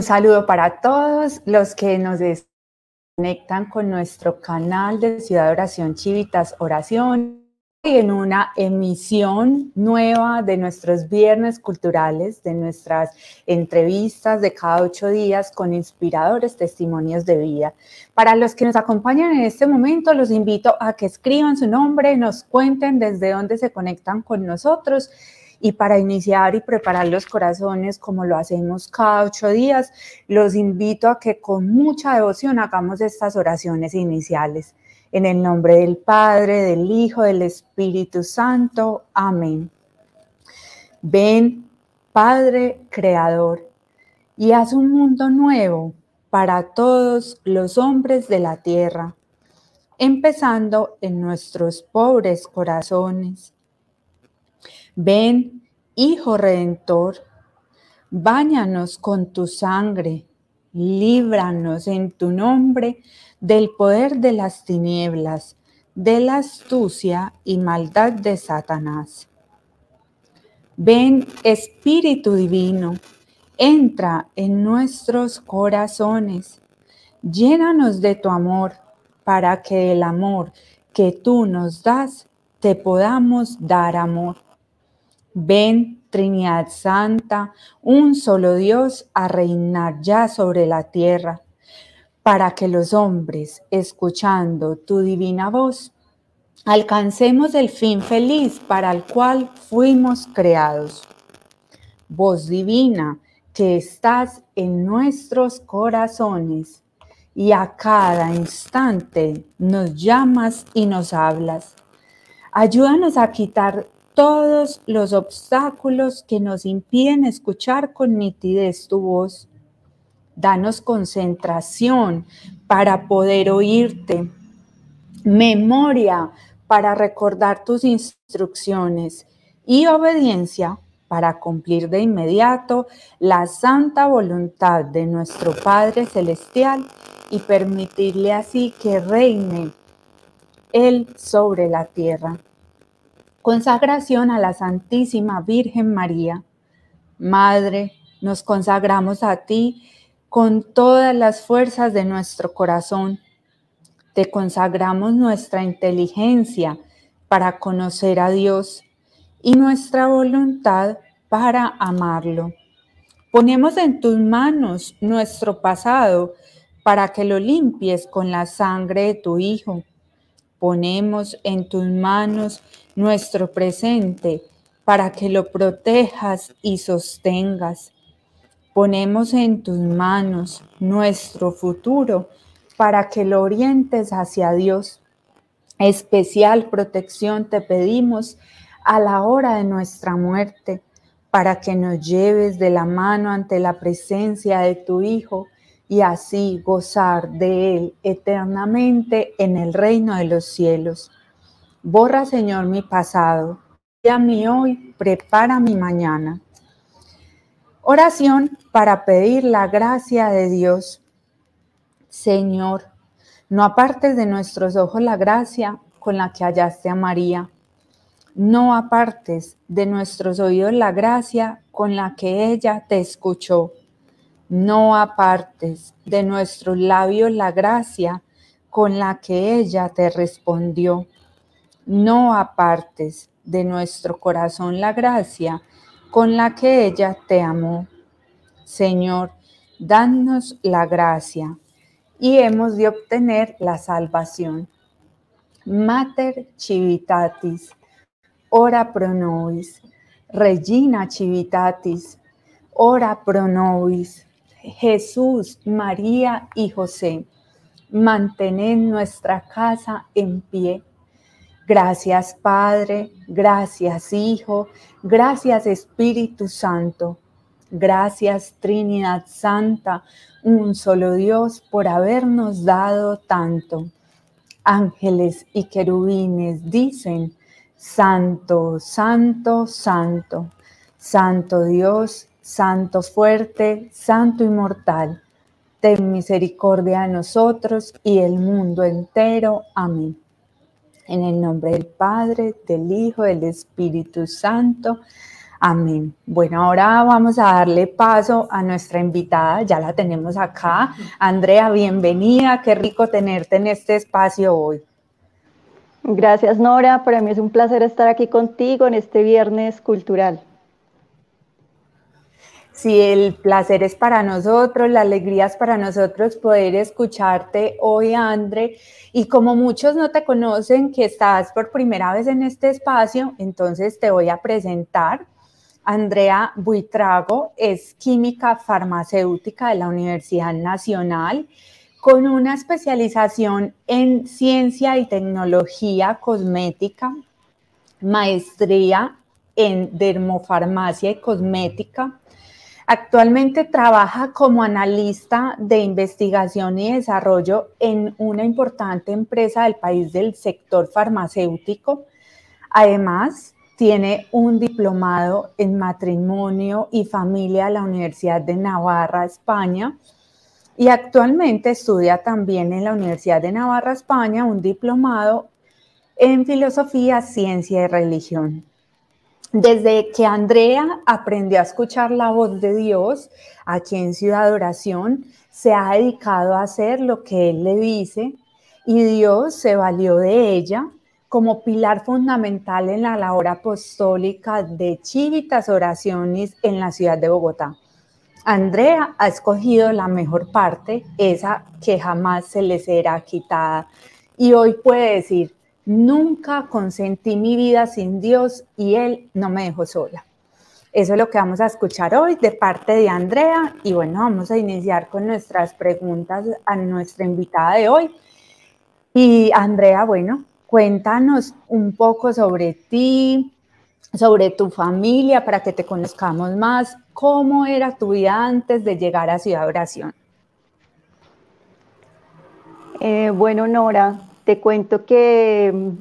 Un saludo para todos los que nos conectan con nuestro canal de Ciudad de Oración Chivitas Oración y en una emisión nueva de nuestros viernes culturales, de nuestras entrevistas de cada ocho días con inspiradores testimonios de vida. Para los que nos acompañan en este momento, los invito a que escriban su nombre, nos cuenten desde dónde se conectan con nosotros y para iniciar y preparar los corazones como lo hacemos cada ocho días, los invito a que con mucha devoción hagamos estas oraciones iniciales. En el nombre del Padre, del Hijo, del Espíritu Santo. Amén. Ven, Padre Creador, y haz un mundo nuevo para todos los hombres de la tierra, empezando en nuestros pobres corazones Ven, Hijo Redentor, báñanos con tu sangre, líbranos en tu nombre del poder de las tinieblas, de la astucia y maldad de Satanás. Ven, Espíritu Divino, entra en nuestros corazones, llénanos de tu amor, para que el amor que tú nos das te podamos dar amor. Ven, Trinidad Santa, un solo Dios a reinar ya sobre la tierra, para que los hombres, escuchando tu divina voz, alcancemos el fin feliz para el cual fuimos creados. Voz divina que estás en nuestros corazones y a cada instante nos llamas y nos hablas. Ayúdanos a quitar todos los obstáculos que nos impiden escuchar con nitidez tu voz. Danos concentración para poder oírte, memoria para recordar tus instrucciones y obediencia para cumplir de inmediato la santa voluntad de nuestro Padre Celestial y permitirle así que reine Él sobre la tierra. Consagración a la Santísima Virgen María. Madre, nos consagramos a ti con todas las fuerzas de nuestro corazón. Te consagramos nuestra inteligencia para conocer a Dios y nuestra voluntad para amarlo. Ponemos en tus manos nuestro pasado para que lo limpies con la sangre de tu Hijo Ponemos en tus manos nuestro presente para que lo protejas y sostengas. Ponemos en tus manos nuestro futuro para que lo orientes hacia Dios. Especial protección te pedimos a la hora de nuestra muerte, para que nos lleves de la mano ante la presencia de tu Hijo y así gozar de Él eternamente en el reino de los cielos. Borra, Señor, mi pasado, y a mí hoy, prepara mi mañana. Oración para pedir la gracia de Dios. Señor, no apartes de nuestros ojos la gracia con la que hallaste a María. No apartes de nuestros oídos la gracia con la que ella te escuchó no apartes de nuestros labios la gracia con la que ella te respondió. No apartes de nuestro corazón la gracia con la que ella te amó. Señor, danos la gracia y hemos de obtener la salvación. Mater Civitatis, ora pro nobis. Regina Civitatis, ora pro nobis. Jesús, María y José, mantened nuestra casa en pie. Gracias Padre, gracias Hijo, gracias Espíritu Santo, gracias Trinidad Santa, un solo Dios por habernos dado tanto. Ángeles y querubines dicen, Santo, Santo, Santo, Santo Dios, Santo fuerte, Santo inmortal, ten misericordia de nosotros y el mundo entero. Amén. En el nombre del Padre, del Hijo, del Espíritu Santo. Amén. Bueno, ahora vamos a darle paso a nuestra invitada, ya la tenemos acá. Andrea, bienvenida, qué rico tenerte en este espacio hoy. Gracias, Nora. Para mí es un placer estar aquí contigo en este viernes cultural. Sí, el placer es para nosotros, la alegría es para nosotros poder escucharte hoy, André. Y como muchos no te conocen, que estás por primera vez en este espacio, entonces te voy a presentar. Andrea Buitrago es química farmacéutica de la Universidad Nacional con una especialización en ciencia y tecnología cosmética, maestría en dermofarmacia y cosmética. Actualmente trabaja como analista de investigación y desarrollo en una importante empresa del país del sector farmacéutico. Además, tiene un diplomado en matrimonio y familia de la Universidad de Navarra, España, y actualmente estudia también en la Universidad de Navarra, España, un diplomado en filosofía, ciencia y religión. Desde que Andrea aprendió a escuchar la voz de Dios aquí en Ciudad Oración, se ha dedicado a hacer lo que Él le dice y Dios se valió de ella como pilar fundamental en la labor apostólica de Chivitas Oraciones en la ciudad de Bogotá. Andrea ha escogido la mejor parte, esa que jamás se le será quitada. Y hoy puede decir, nunca consentí mi vida sin Dios y Él no me dejó sola. Eso es lo que vamos a escuchar hoy de parte de Andrea. Y bueno, vamos a iniciar con nuestras preguntas a nuestra invitada de hoy. Y Andrea, bueno, Cuéntanos un poco sobre ti, sobre tu familia, para que te conozcamos más. ¿Cómo era tu vida antes de llegar a Ciudad Oración? Eh, bueno, Nora, te cuento que,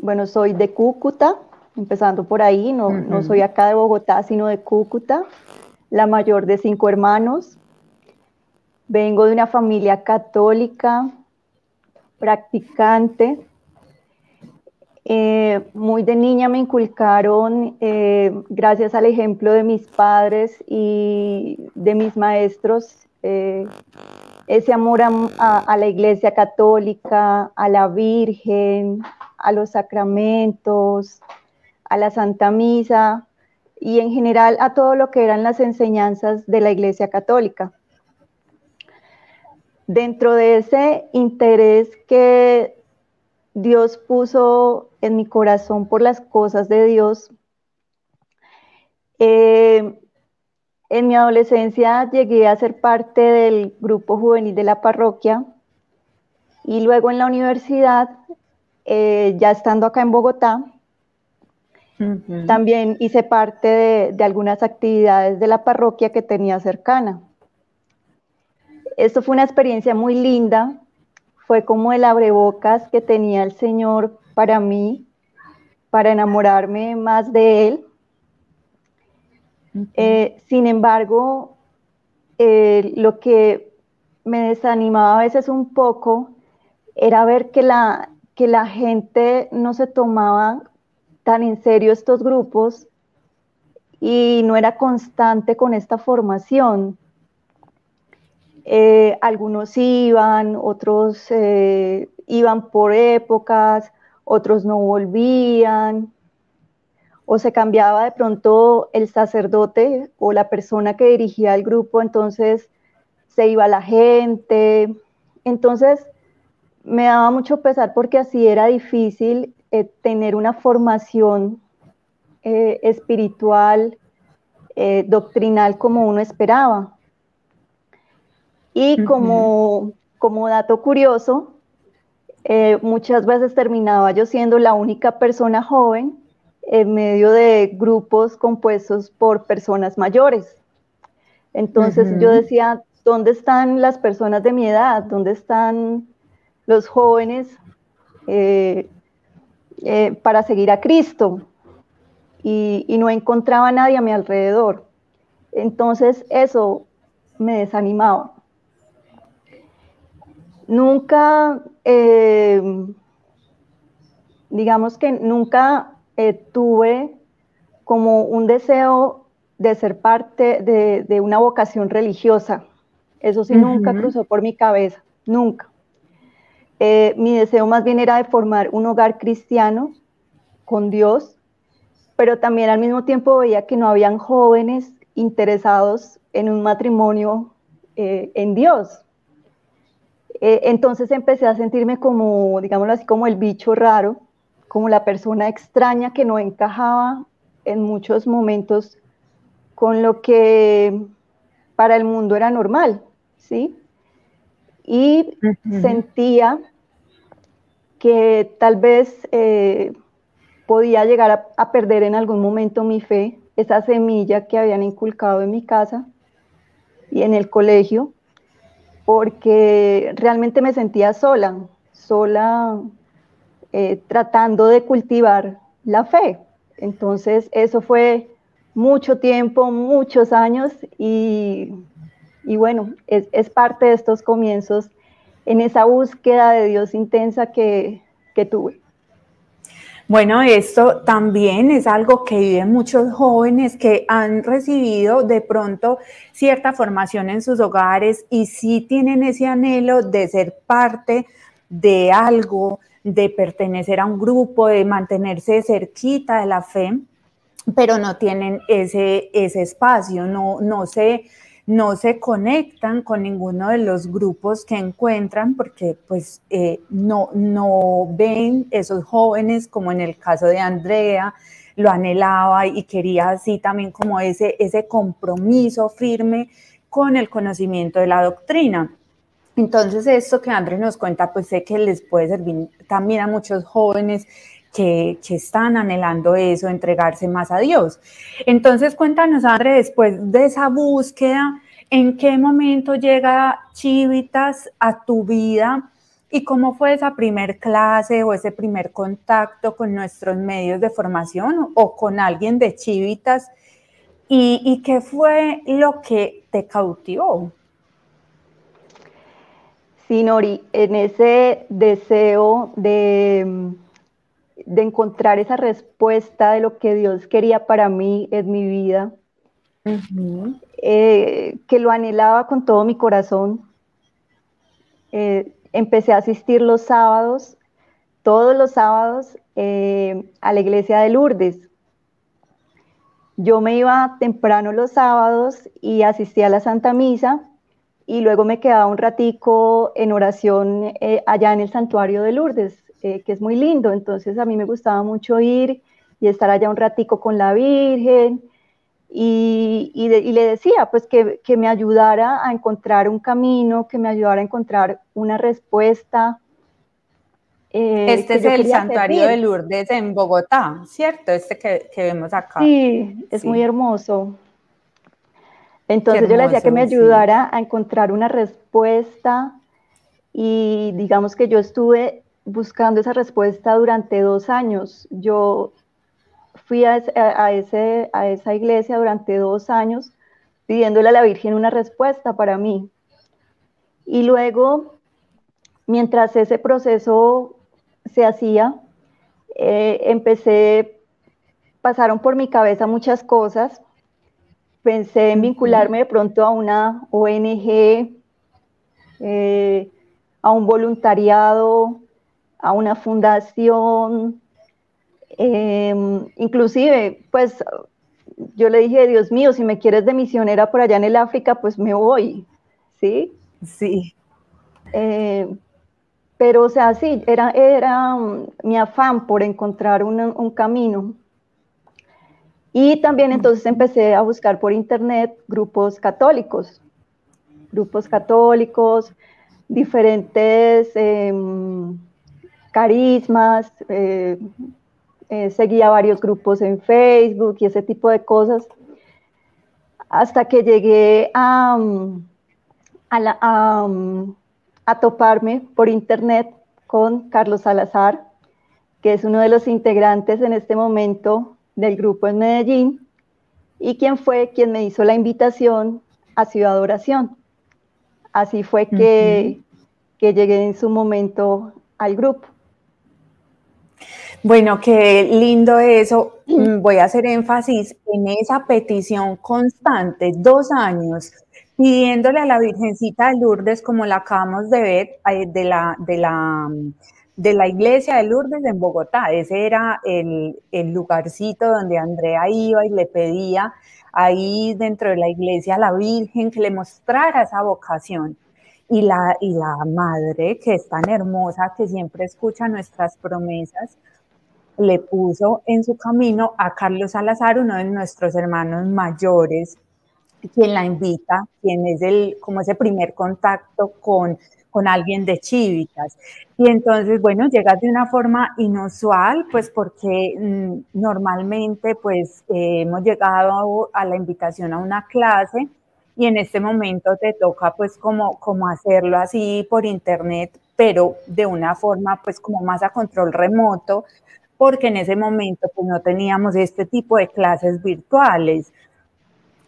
bueno, soy de Cúcuta, empezando por ahí, no, no soy acá de Bogotá, sino de Cúcuta, la mayor de cinco hermanos. Vengo de una familia católica, practicante, eh, muy de niña me inculcaron, eh, gracias al ejemplo de mis padres y de mis maestros, eh, ese amor a, la iglesia católica, a la Virgen, a los sacramentos, a la Santa Misa y en general a todo lo que eran las enseñanzas de la iglesia católica. Dentro de ese interés que Dios puso en mi corazón por las cosas de Dios. Eh, en mi adolescencia llegué a ser parte del grupo juvenil de la parroquia y luego en la universidad, eh, ya estando acá en Bogotá, también hice parte de, de, algunas actividades de la parroquia que tenía cercana. Esto fue una experiencia muy linda fue como el abrebocas que tenía el Señor para mí, para enamorarme más de Él. Eh, sin embargo, eh, lo que me desanimaba a veces un poco era ver que la, que la gente no se tomaba tan en serio estos grupos y no era constante con esta formación. Eh, algunos iban, otros iban por épocas, otros no volvían, o se cambiaba de pronto el sacerdote o la persona que dirigía el grupo, entonces se iba la gente. Entonces me daba mucho pesar porque así era difícil eh, tener una formación espiritual, doctrinal como uno esperaba. Y como, como dato curioso, eh, muchas veces terminaba yo siendo la única persona joven en medio de grupos compuestos por personas mayores. Entonces yo decía, ¿dónde están las personas de mi edad? ¿Dónde están los jóvenes eh, eh, para seguir a Cristo? Y, y no encontraba a nadie a mi alrededor. Entonces eso me desanimaba nunca, eh, digamos que nunca eh, tuve como un deseo de ser parte de, una vocación religiosa. Eso sí, nunca cruzó por mi cabeza, nunca. Eh, mi deseo más bien era de formar un hogar cristiano con Dios, pero también al mismo tiempo veía que no habían jóvenes interesados en un matrimonio eh, en Dios. Eh, entonces empecé a sentirme como, digámoslo así, como el bicho raro, como la persona extraña que no encajaba en muchos momentos con lo que para el mundo era normal, ¿sí? Y sentía que tal vez eh, podía llegar a, perder en algún momento mi fe, esa semilla que habían inculcado en mi casa y en el colegio, porque realmente me sentía sola, sola eh, tratando de cultivar la fe. Entonces, eso fue mucho tiempo, muchos años y, bueno, es, parte de estos comienzos en esa búsqueda de Dios intensa que, que tuve. Bueno, esto también es algo que viven muchos jóvenes que han recibido de pronto cierta formación en sus hogares y sí tienen ese anhelo de ser parte de algo, de pertenecer a un grupo, de mantenerse cerquita de la fe, pero no tienen ese, ese espacio, no, no, se, no se conectan con ninguno de los grupos que encuentran porque pues eh, no, no ven esos jóvenes como en el caso de Andrea, lo anhelaba y quería así también como ese, ese compromiso firme con el conocimiento de la doctrina. Entonces, esto que André nos cuenta, pues sé que les puede servir también a muchos jóvenes que, están anhelando eso, entregarse más a Dios. Entonces, cuéntanos, André, después de esa búsqueda, ¿en qué momento llega Chivitas a tu vida? ¿Y cómo fue esa primer clase o ese primer contacto con nuestros medios de formación o con alguien de Chivitas? ¿Y, y qué fue lo que te cautivó? Sí, Nori, en ese deseo de, de encontrar esa respuesta de lo que Dios quería para mí en mi vida, eh, que lo anhelaba con todo mi corazón, eh, empecé a asistir los sábados, todos los sábados, eh, a la iglesia de Lourdes. Yo me iba temprano los sábados y asistía a la Santa Misa y luego me quedaba un ratico en oración eh, allá en el santuario de Lourdes, eh, que es muy lindo, entonces a mí me gustaba mucho ir y estar allá un ratico con la Virgen y, le decía pues que, me ayudara a encontrar un camino, que me ayudara a encontrar una respuesta. Eh, este es el santuario de Lourdes en Bogotá, ¿cierto? Este que, que vemos acá. Sí, es muy hermoso. Entonces yo le decía que me ayudara a encontrar una respuesta y digamos que yo estuve buscando esa respuesta durante dos años. Yo fui a, ese, a esa iglesia durante dos años pidiéndole a la Virgen una respuesta para mí. Y luego, mientras ese proceso se hacía, eh, empecé, pasaron por mi cabeza muchas cosas pensé en vincularme de pronto a una ONG, eh, a un voluntariado, a una fundación, em, inclusive, pues yo le dije, Dios mío, si me quieres de misionera por allá en el África, pues me voy, ¿sí? Sí. Eh, pero, o sea, sí, era, era mm, mi afán por encontrar un camino. Y también entonces empecé a buscar por internet grupos católicos, grupos católicos, diferentes em, carismas, eh, eh, seguía varios grupos en Facebook y ese tipo de cosas, hasta que llegué a, a toparme por internet con Carlos Salazar, que es uno de los integrantes en este momento del grupo en Medellín y quien fue quien me hizo la invitación a Ciudad Oración. Así fue que, que llegué en su momento al grupo. Bueno, qué lindo eso. Mm, voy a hacer énfasis en esa petición constante, dos años, pidiéndole a la Virgencita de Lourdes, como la acabamos de ver, eh, de la, de la, de la iglesia de Lourdes en Bogotá. Ese era el, el lugarcito donde Andrea iba y le pedía ahí dentro de la iglesia a la Virgen que le mostrara esa vocación. Y la, y la madre, que es tan hermosa, que siempre escucha nuestras promesas, le puso en su camino a Carlos Salazar, uno de nuestros hermanos mayores, quien la invita, quien es el, como ese primer contacto con, con alguien de Chivitas. Y entonces, bueno, llegas de una forma inusual, pues porque mm, normalmente pues eh, hemos llegado a la invitación a una clase y en este momento te toca pues como, como hacerlo así por internet, pero de una forma pues como más a control remoto, porque en ese momento pues no teníamos este tipo de clases virtuales.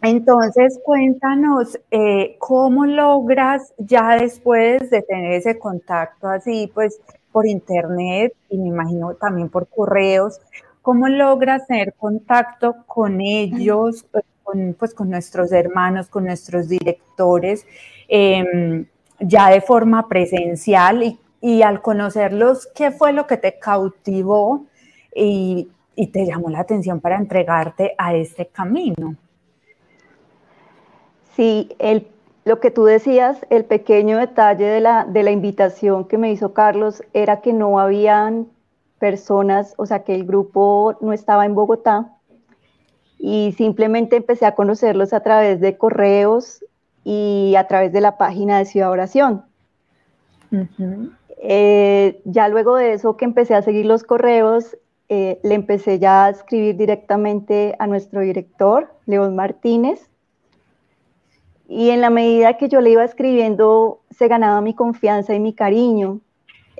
Entonces, cuéntanos eh, cómo logras ya después de tener ese contacto así, pues por internet y me imagino también por correos, cómo logras tener contacto con ellos, con, pues con nuestros hermanos, con nuestros directores, em, ya de forma presencial y, y al conocerlos, ¿qué fue lo que te cautivó y, te llamó la atención para entregarte a este camino. Sí, el, lo que tú decías, el pequeño detalle de la, de la invitación que me hizo Carlos era que no habían personas, o sea, que el grupo no estaba en Bogotá y simplemente empecé a conocerlos a través de correos y a través de la página de Ciudad Oración. Eh, ya luego de eso que empecé a seguir los correos, eh, le empecé ya a escribir directamente a nuestro director, León Martínez, y en la medida que yo le iba escribiendo, se ganaba mi confianza y mi cariño.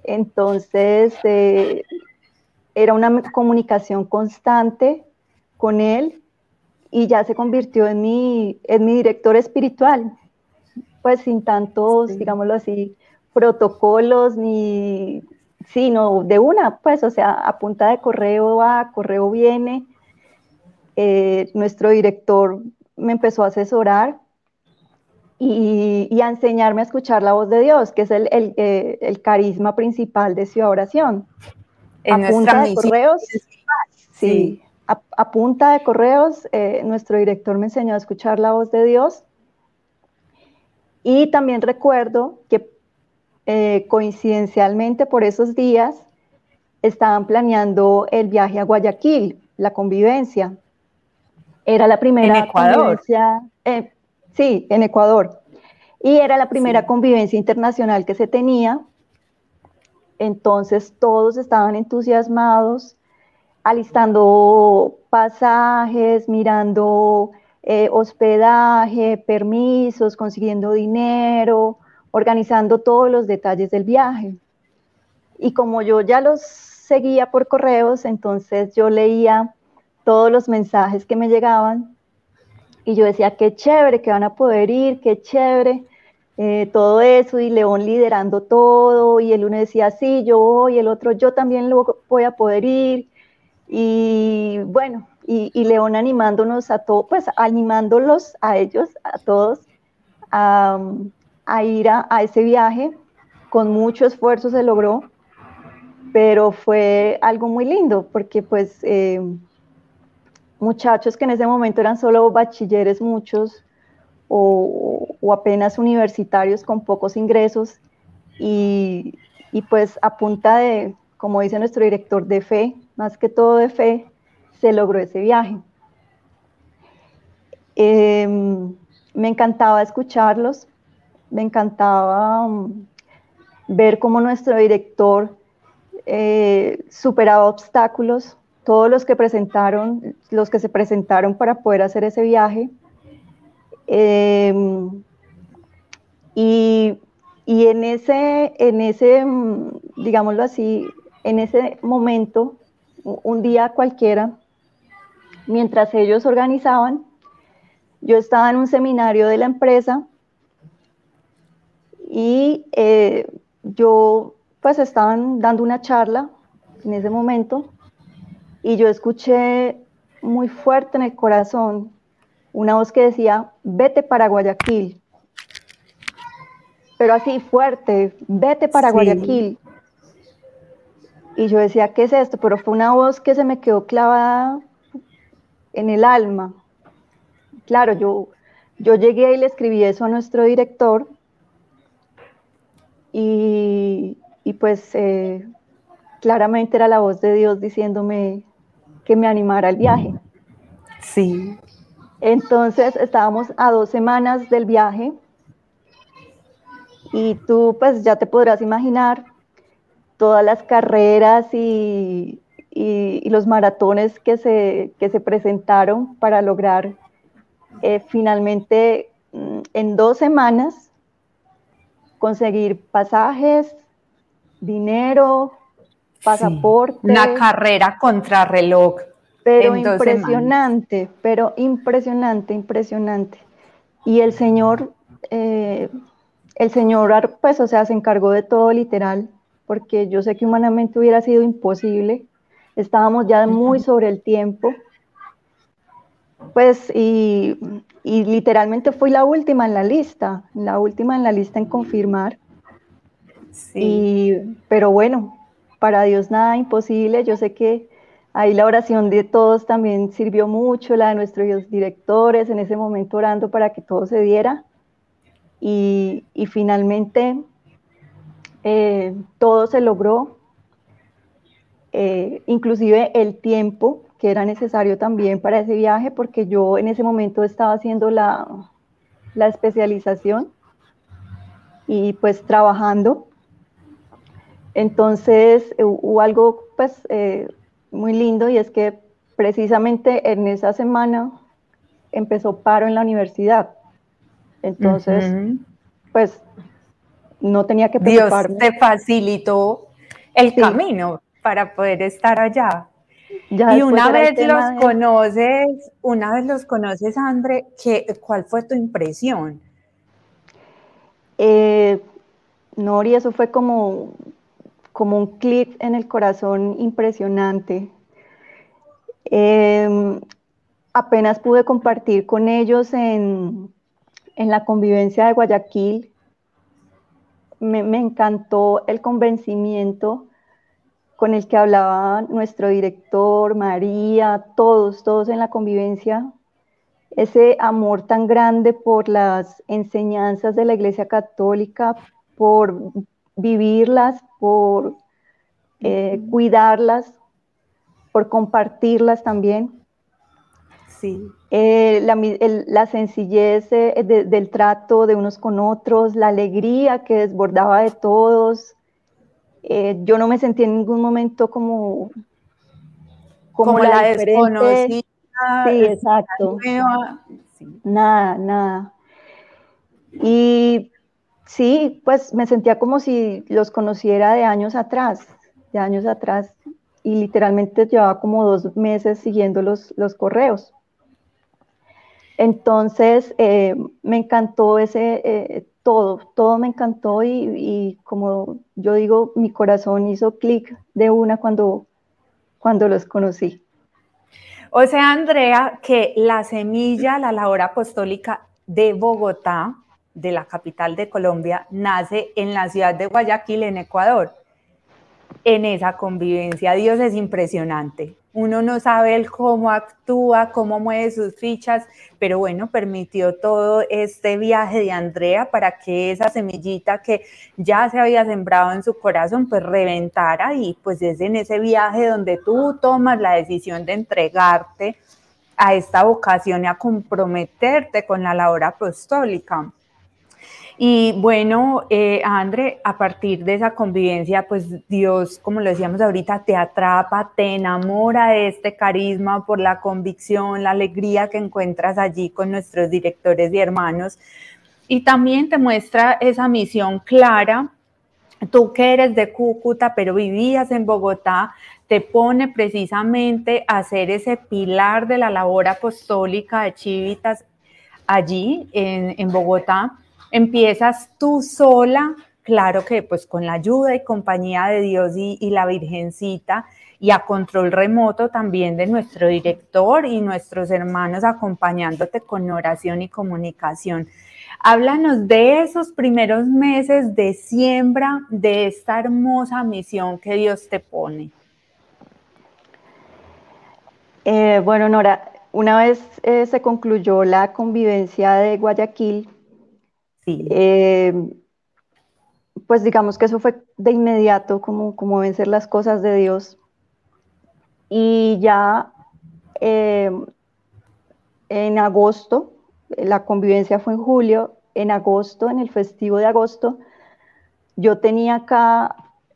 Entonces, eh, era una comunicación constante con él y ya se convirtió en mi, en mi director espiritual, pues sin tantos, digámoslo así, protocolos ni Sí, no, de una, pues, o sea, a punta de correo va, correo viene. Eh, nuestro director me empezó a asesorar y, a enseñarme a escuchar la voz de Dios, que es el, eh, carisma principal de Ciudad Oración. En a punta de correos, sí, a, punta de correos, eh, nuestro director me enseñó a escuchar la voz de Dios. Y también recuerdo que eh, coincidencialmente por esos días estaban planeando el viaje a Guayaquil, la convivencia. Era la primera ¿En Ecuador? Eh, sí, en Ecuador. Y era la primera convivencia internacional que se tenía. Entonces todos estaban entusiasmados, alistando pasajes, mirando eh, hospedaje, permisos, consiguiendo dinero, organizando todos los detalles del viaje. Y como yo ya los seguía por correos, entonces yo leía todos los mensajes que me llegaban y yo decía, qué chévere que van a poder ir, qué chévere, eh, todo eso, y León liderando todo, y el uno decía, sí, yo voy, el otro, yo también lo voy a poder ir, y bueno, y, León animándonos a todos, pues animándolos a ellos, a todos, a, a ir a, ese viaje. Con mucho esfuerzo se logró, pero fue algo muy lindo porque pues eh, muchachos que en ese momento eran solo bachilleres muchos o, apenas universitarios con pocos ingresos y, pues a punta de, como dice nuestro director, de fe, más que todo de fe, se logró ese viaje. Em, me encantaba escucharlos, me encantaba um, ver cómo nuestro director eh, superaba obstáculos, todos los que presentaron, los que se presentaron para poder hacer ese viaje. Em, y, en ese, en ese, digámoslo así, en ese momento, un día cualquiera, mientras ellos organizaban, yo estaba en un seminario de la empresa y eh, yo pues estaban dando una charla en ese momento y yo escuché muy fuerte en el corazón una voz que decía, vete para Guayaquil. Pero así fuerte, vete para Guayaquil. Y yo decía, ¿qué es esto? Pero fue una voz que se me quedó clavada en el alma. Claro, yo, yo llegué y le escribí eso a nuestro director y, pues eh, claramente era la voz de Dios diciéndome que me animara al viaje. Sí. Entonces estábamos a dos semanas del viaje y tú pues ya te podrás imaginar todas las carreras y, los maratones que se, se, presentaron para lograr eh, finalmente mm, en dos semanas conseguir pasajes, dinero, pasaporte. una carrera contra reloj. Pero impresionante, pero impresionante, impresionante. Y el Señor, eh, el Señor, pues, o sea, se encargó de todo literal, porque yo sé que humanamente hubiera sido imposible. Estábamos ya muy sobre el tiempo. Pues, y, y literalmente fui la última en la lista, la última en la lista en confirmar. Sí. pero bueno, para Dios nada imposible. Yo sé que ahí la oración de todos también sirvió mucho, la de nuestros directores en ese momento orando para que todo se diera. Y, finalmente eh, todo se logró, eh, inclusive el tiempo que era necesario también para ese viaje, porque yo en ese momento estaba haciendo la, la especialización y pues trabajando entonces eh, hubo algo pues eh, muy lindo y es que precisamente en esa semana empezó paro en la universidad. Entonces, pues no tenía que preocuparme. Dios te facilitó el camino para poder estar allá. y una vez los conoces, una vez los conoces, André, ¿qué, ¿cuál fue tu impresión? Eh, Nori, eso fue como como un clic en el corazón impresionante. Em, apenas pude compartir con ellos en, la convivencia de Guayaquil. Me, encantó el convencimiento con el que hablaba nuestro director, María, todos, todos en la convivencia, ese amor tan grande por las enseñanzas de la Iglesia Católica, por vivirlas, por eh, cuidarlas, por compartirlas también. Sí. Eh, la, sencillez eh, del trato de unos con otros, la alegría que desbordaba de todos. yo no me sentí en ningún momento como, como, la, desconocida. Sí, exacto. Nada, nada. Y Sí, pues me sentía como si los conociera de años atrás, de años atrás, y literalmente llevaba como dos meses siguiendo los, los correos. Entonces, eh, me encantó ese, eh, todo, todo me encantó y, y, como yo digo, mi corazón hizo clic de una cuando, cuando los conocí. O sea, Andrea, que la semilla, la labor apostólica de Bogotá, de la capital de Colombia nace en la ciudad de Guayaquil, en Ecuador. En esa convivencia, Dios es impresionante. Uno no sabe el cómo actúa, cómo mueve sus fichas, pero bueno, permitió todo este viaje de Andrea para que esa semillita que ya se había sembrado en su corazón, pues reventara y pues es en ese viaje donde tú tomas la decisión de entregarte a esta vocación y a comprometerte con la labor apostólica. Y bueno, eh, André, a partir de esa convivencia, pues Dios, como lo decíamos ahorita, te atrapa, te enamora de este carisma por la convicción, la alegría que encuentras allí con nuestros directores y hermanos. Y también te muestra esa misión clara. Tú que eres de Cúcuta, pero vivías en Bogotá, te pone precisamente a ser ese pilar de la labor apostólica de Chivitas allí en, en Bogotá empiezas tú sola claro que pues con la ayuda y compañía de Dios y, la Virgencita y a control remoto también de nuestro director y nuestros hermanos acompañándote con oración y comunicación. Háblanos de esos primeros meses de siembra de esta hermosa misión que Dios te pone. Eh, bueno, Nora, una vez eh, se concluyó la convivencia de Guayaquil, Eh, pues digamos que eso fue de inmediato, como, como vencer las cosas de Dios. Y ya en agosto la convivencia fue en julio, en agosto, en el festivo de agosto, yo tenía acá,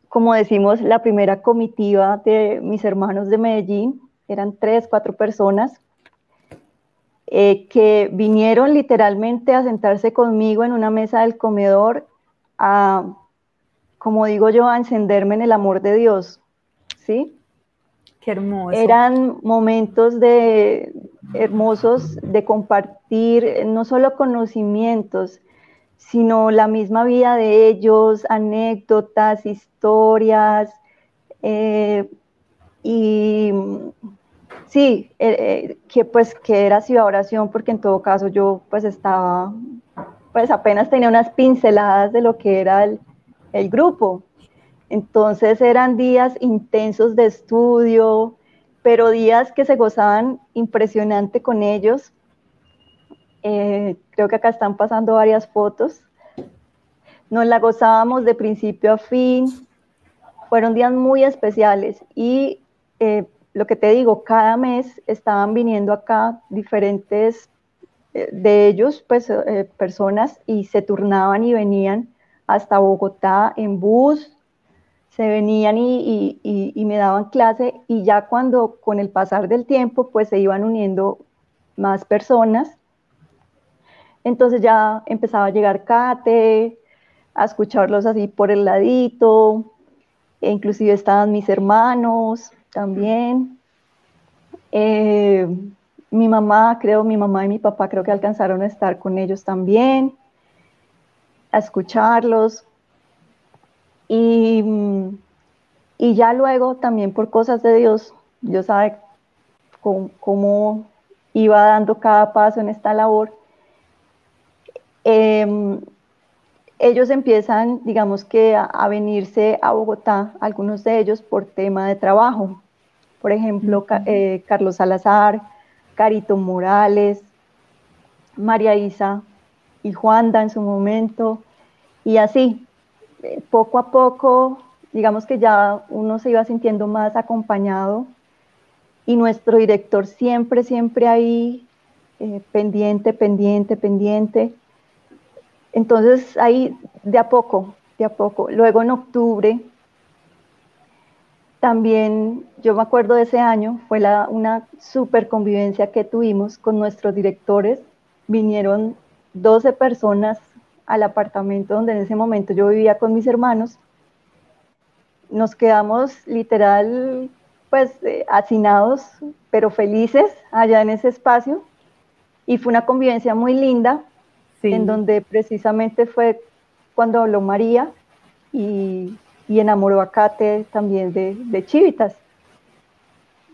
como decimos, la primera comitiva de mis hermanos de Medellín, eran tres, cuatro personas, eh, que vinieron literalmente a sentarse conmigo en una mesa del comedor a, como digo yo, a encenderme en el amor de Dios, ¿sí? Qué hermoso. Eran momentos de, hermosos de compartir eh, no solo conocimientos, sino la misma vida de ellos, anécdotas, historias. Eh, y sí, eh, que pues que era ciudad porque en todo caso yo pues estaba, pues apenas tenía unas pinceladas de lo que era el, grupo. Entonces eran días intensos de estudio, pero días que se gozaban impresionante con ellos. Eh, creo que acá están pasando varias fotos. Nos la gozábamos de principio a fin. Fueron días muy especiales y eh, lo que te digo, cada mes estaban viniendo acá diferentes eh, de ellos, pues personas y se turnaban y venían hasta Bogotá en bus, se venían y, me daban clase y ya cuando con el pasar del tiempo pues se iban uniendo más personas, entonces ya empezaba a llegar Kate, a escucharlos así por el ladito, e inclusive estaban mis hermanos también. Eh, mi mamá, creo, mi mamá y mi papá creo que alcanzaron a estar con ellos también, a escucharlos. Y, y ya luego también por cosas de Dios, Dios sabe cómo, iba dando cada paso en esta labor. Em, ellos empiezan, digamos que, a, venirse a Bogotá, algunos de ellos por tema de trabajo. Por ejemplo, eh, Carlos Salazar, Carito Morales, María Isa y Juanda en su momento, y así poco a poco, digamos que ya uno se iba sintiendo más acompañado y nuestro director siempre, siempre ahí, eh, pendiente, pendiente, pendiente. Entonces ahí de a poco, de a poco. Luego en octubre, también yo me acuerdo de ese año, fue la, una super convivencia que tuvimos con nuestros directores. Vinieron 12 personas al apartamento donde en ese momento yo vivía con mis hermanos. Nos quedamos literal, pues, eh, hacinados, pero felices allá en ese espacio. Y fue una convivencia muy linda, en donde precisamente fue cuando habló María y, enamoró a Kate también de, Chivitas.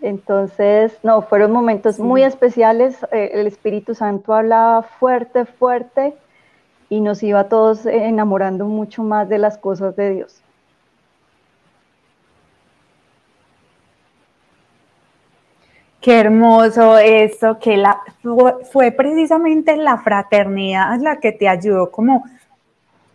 Entonces, no, fueron momentos muy especiales. Eh, el Espíritu Santo hablaba fuerte, fuerte y nos iba a todos enamorando mucho más de las cosas de Dios. Qué hermoso esto, que la, fue precisamente la fraternidad la que te ayudó como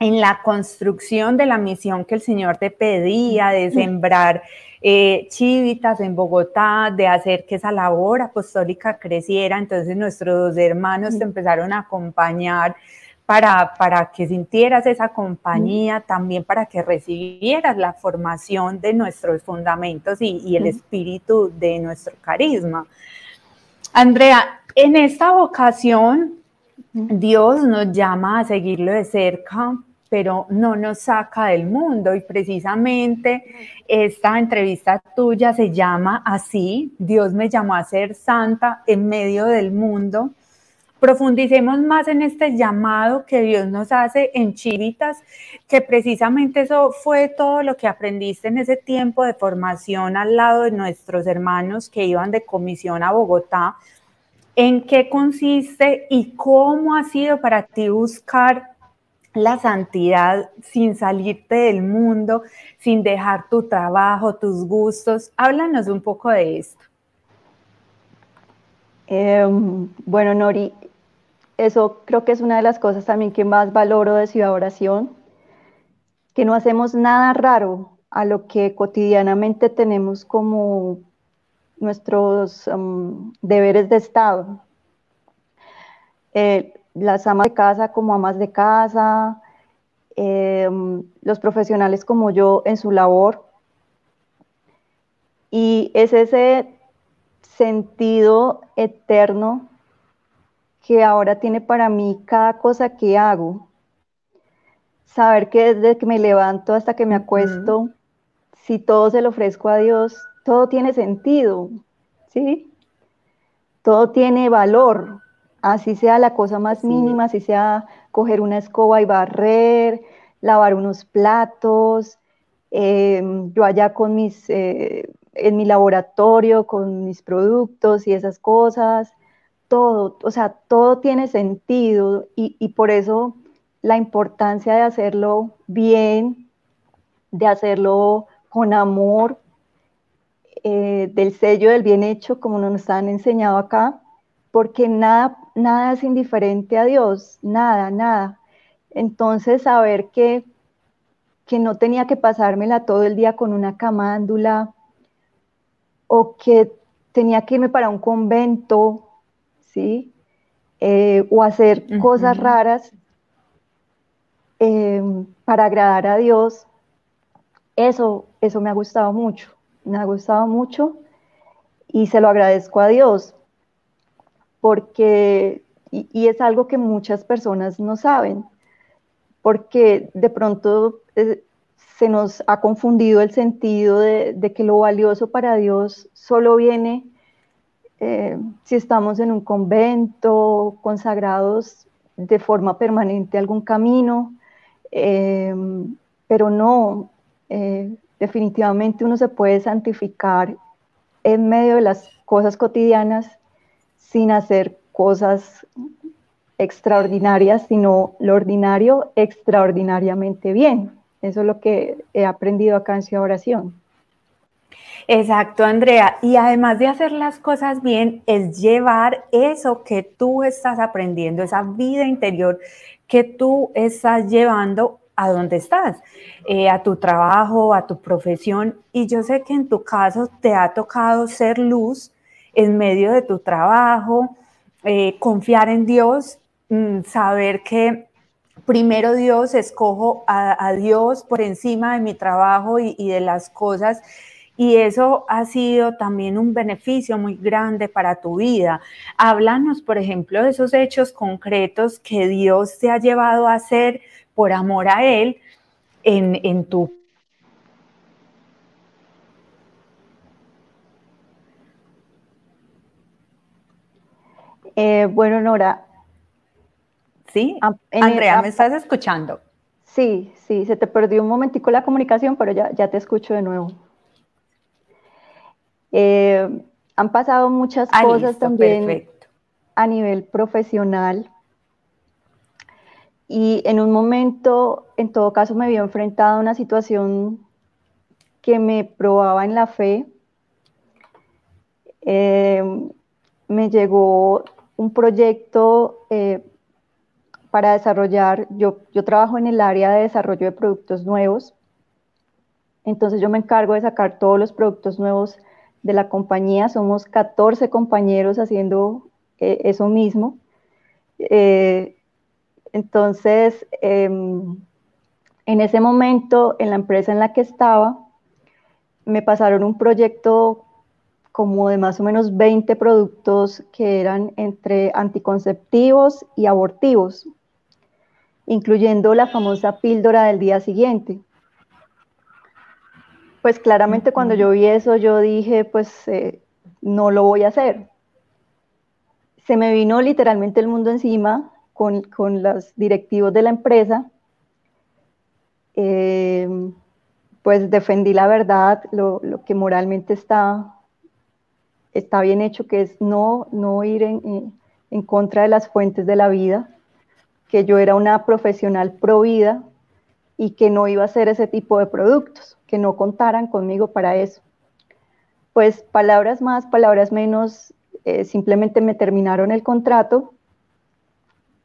en la construcción de la misión que el Señor te pedía, de sembrar eh, chivitas en Bogotá, de hacer que esa labor apostólica creciera. Entonces nuestros hermanos te empezaron a acompañar para, para que sintieras esa compañía, también para que recibieras la formación de nuestros fundamentos y, el espíritu de nuestro carisma. Andrea, en esta vocación, Dios nos llama a seguirlo de cerca, pero no nos saca del mundo y precisamente esta entrevista tuya se llama así, Dios me llamó a ser santa en medio del mundo Profundicemos más en este llamado que Dios nos hace en Chivitas, que precisamente eso fue todo lo que aprendiste en ese tiempo de formación al lado de nuestros hermanos que iban de comisión a Bogotá. ¿En qué consiste y cómo ha sido para ti buscar la santidad sin salirte del mundo, sin dejar tu trabajo, tus gustos? Háblanos un poco de esto. Em, bueno, Nori, eso creo que es una de las cosas también que más valoro de Ciudad Oración, que no hacemos nada raro a lo que cotidianamente tenemos como nuestros em, deberes de Estado. Eh, las amas de casa como amas de casa, em, los profesionales como yo en su labor. Y es ese sentido eterno que ahora tiene para mí cada cosa que hago. Saber que desde que me levanto hasta que me acuesto, si todo se lo ofrezco a Dios, todo tiene sentido, ¿sí? Todo tiene valor, así sea la cosa más mínima, así sea coger una escoba y barrer, lavar unos platos, em, yo allá con mis, eh, en mi laboratorio, con mis productos y esas cosas, todo, o sea, todo tiene sentido y, por eso la importancia de hacerlo bien, de hacerlo con amor, eh, del sello del bien hecho, como nos han enseñado acá, porque nada, nada es indiferente a Dios, nada, nada. Entonces, saber que, que no tenía que pasármela todo el día con una camándula o que tenía que irme para un convento ¿sí? Eh, o hacer cosas raras em, para agradar a Dios, eso, eso me ha gustado mucho, me ha gustado mucho y se lo agradezco a Dios, porque, y, es algo que muchas personas no saben, porque de pronto eh, se nos ha confundido el sentido de, que lo valioso para Dios solo viene eh, si estamos en un convento, consagrados de forma permanente a algún camino, eh, pero no, definitivamente uno se puede santificar en medio de las cosas cotidianas sin hacer cosas extraordinarias, sino lo ordinario extraordinariamente bien. Eso es lo que he aprendido acá en Ciudad Oración. Exacto, Andrea. Y además de hacer las cosas bien, es llevar eso que tú estás aprendiendo, esa vida interior que tú estás llevando a donde estás, eh, a tu trabajo, a tu profesión. Y yo sé que en tu caso te ha tocado ser luz en medio de tu trabajo, eh, confiar en Dios, mm, saber que primero Dios, escojo a, Dios por encima de mi trabajo y, y de las cosas y eso ha sido también un beneficio muy grande para tu vida. Háblanos, por ejemplo, de esos hechos concretos que Dios te ha llevado a hacer por amor a Él en, en tu Eh, bueno, Nora. Sí, Andrea, ¿me estás escuchando? Sí, sí, se te perdió un momentico la comunicación, pero ya, ya te escucho de nuevo. Eh, han pasado muchas ah, cosas también a nivel profesional. Y en un momento, en todo caso, me había enfrentado a una situación que me probaba en la fe. Eh, me llegó un proyecto eh, para desarrollar, yo, yo trabajo en el área de desarrollo de productos nuevos, entonces yo me encargo de sacar todos los productos nuevos de la compañía, somos 14 compañeros haciendo eh, eso mismo. Eh, entonces, em, en ese momento, en la empresa en la que estaba, me pasaron un proyecto como de más o menos 20 productos que eran entre anticonceptivos y abortivos, incluyendo la famosa píldora del día siguiente. Pues claramente cuando yo vi eso, yo dije, pues eh, no lo voy a hacer. se me vino literalmente el mundo encima con, los directivos de la empresa. Eh, pues defendí la verdad, lo, que moralmente está, está bien hecho, que es no, no ir en, en contra de las fuentes de la vida, que yo era una profesional pro vida y que no iba a hacer ese tipo de productos, que no contaran conmigo para eso. Pues palabras más, palabras menos, eh, simplemente me terminaron el contrato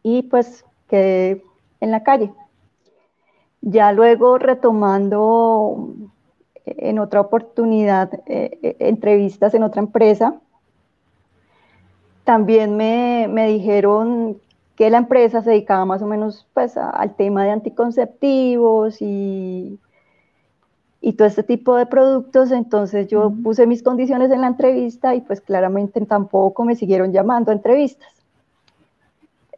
y pues quedé en la calle. Ya luego retomando en otra oportunidad eh, eh, entrevistas en otra empresa, también me, me, dijeron que la empresa se dedicaba más o menos pues, al tema de anticonceptivos y, y todo este tipo de productos, entonces yo puse mis condiciones en la entrevista y pues claramente tampoco me siguieron llamando a entrevistas.